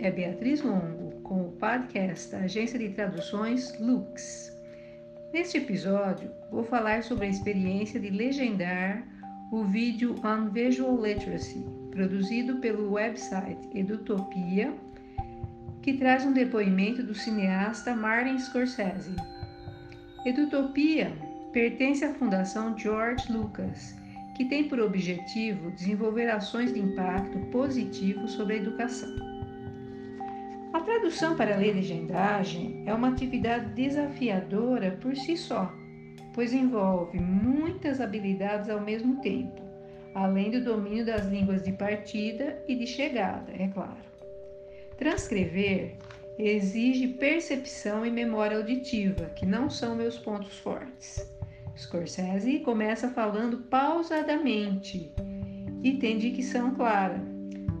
é Beatriz Longo, com o podcast da agência de traduções Lux. Neste episódio, vou falar sobre a experiência de legendar o vídeo On Visual Literacy, produzido pelo website Edutopia, que traz um depoimento do cineasta Martin Scorsese. Edutopia pertence à Fundação George Lucas, que tem por objetivo desenvolver ações de impacto positivo sobre a educação. A tradução para a legendagem é uma atividade desafiadora por si só, pois envolve muitas habilidades ao mesmo tempo, além do domínio das línguas de partida e de chegada, é claro. Transcrever exige percepção e memória auditiva, que não são meus pontos fortes. Scorsese começa falando pausadamente e tem dicção clara,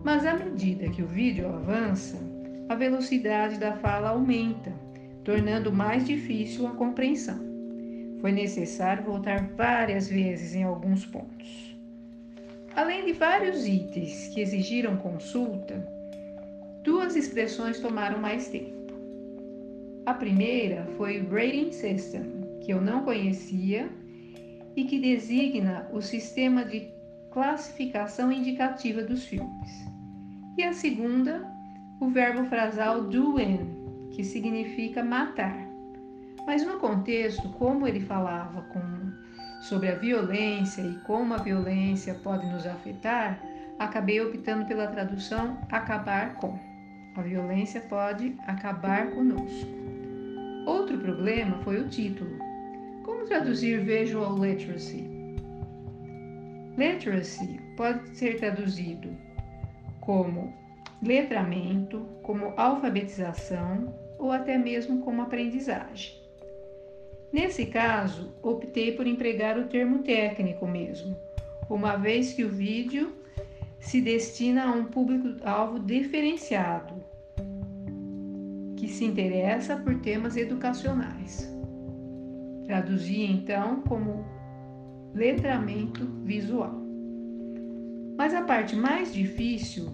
mas à medida que o vídeo avança, a velocidade da fala aumenta, tornando mais difícil a compreensão. Foi necessário voltar várias vezes em alguns pontos. Além de vários itens que exigiram consulta, duas expressões tomaram mais tempo. A primeira foi Rating System, que eu não conhecia e que designa o sistema de classificação indicativa dos filmes. E a segunda o verbo frasal doing, que significa matar. Mas no contexto, como ele falava com, sobre a violência e como a violência pode nos afetar, acabei optando pela tradução acabar com. A violência pode acabar conosco. Outro problema foi o título. Como traduzir visual literacy? Literacy pode ser traduzido como letramento, como alfabetização ou até mesmo como aprendizagem. Nesse caso, optei por empregar o termo técnico mesmo, uma vez que o vídeo se destina a um público-alvo diferenciado, que se interessa por temas educacionais. Traduzi então como letramento visual. Mas a parte mais difícil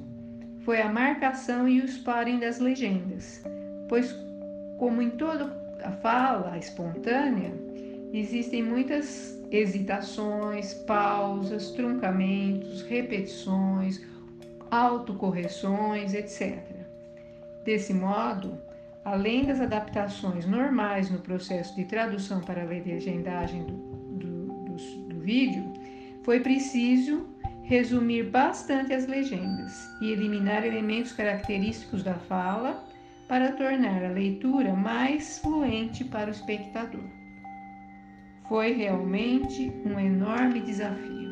foi a marcação e o sparring das legendas, pois, como em toda a fala espontânea, existem muitas hesitações, pausas, truncamentos, repetições, autocorreções, etc. Desse modo, além das adaptações normais no processo de tradução para a legendagem do, do, do, do vídeo, foi preciso resumir bastante as legendas e eliminar elementos característicos da fala para tornar a leitura mais fluente para o espectador. Foi realmente um enorme desafio.